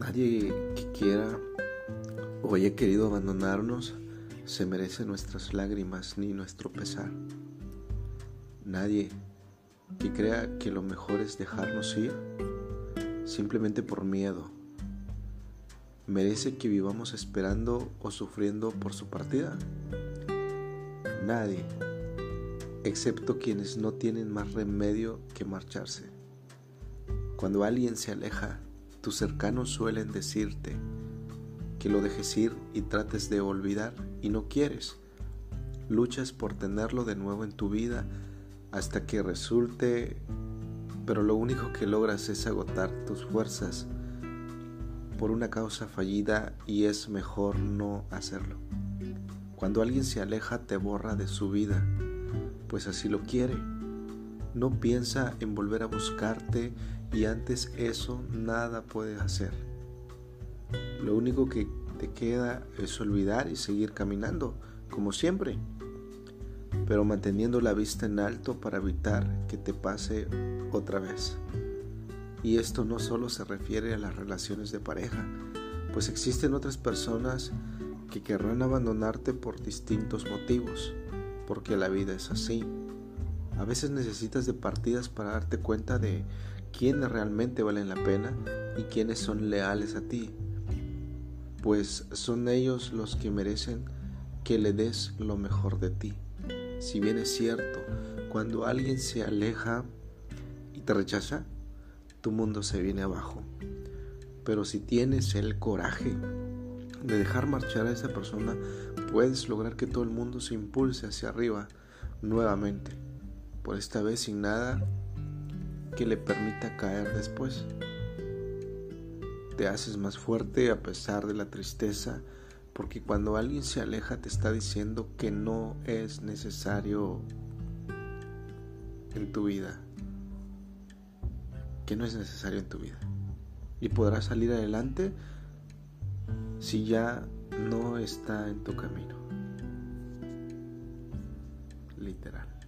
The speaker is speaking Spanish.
Nadie ha querido abandonarnos, se merece nuestras lágrimas ni nuestro pesar. Nadie que crea que lo mejor es dejarnos ir simplemente por miedo merece que vivamos esperando o sufriendo por su partida. Nadie, excepto quienes no tienen más remedio que marcharse. Cuando alguien se aleja, tus cercanos suelen decirte, que lo dejes ir y trates de olvidar y no quieres. Luchas por tenerlo de nuevo en tu vida hasta que resulte, pero lo único que logras es agotar tus fuerzas por una causa fallida y es mejor no hacerlo. Cuando alguien se aleja te borra de su vida, pues así lo quiere. No piensa en volver a buscarte y antes eso nada puede hacer. Lo único que te queda es olvidar y seguir caminando, como siempre, pero manteniendo la vista en alto para evitar que te pase otra vez. Y esto no solo se refiere a las relaciones de pareja, pues existen otras personas que querrán abandonarte por distintos motivos, porque la vida es así. A veces necesitas de partidas para darte cuenta de quiénes realmente valen la pena y quiénes son leales a ti pues son ellos los que merecen que le des lo mejor de ti. Si bien es cierto, cuando alguien se aleja y te rechaza, tu mundo se viene abajo. Pero si tienes el coraje de dejar marchar a esa persona, puedes lograr que todo el mundo se impulse hacia arriba nuevamente, por esta vez sin nada que le permita caer después te haces más fuerte a pesar de la tristeza, porque cuando alguien se aleja te está diciendo que no es necesario en tu vida, que no es necesario en tu vida. Y podrás salir adelante si ya no está en tu camino. Literal.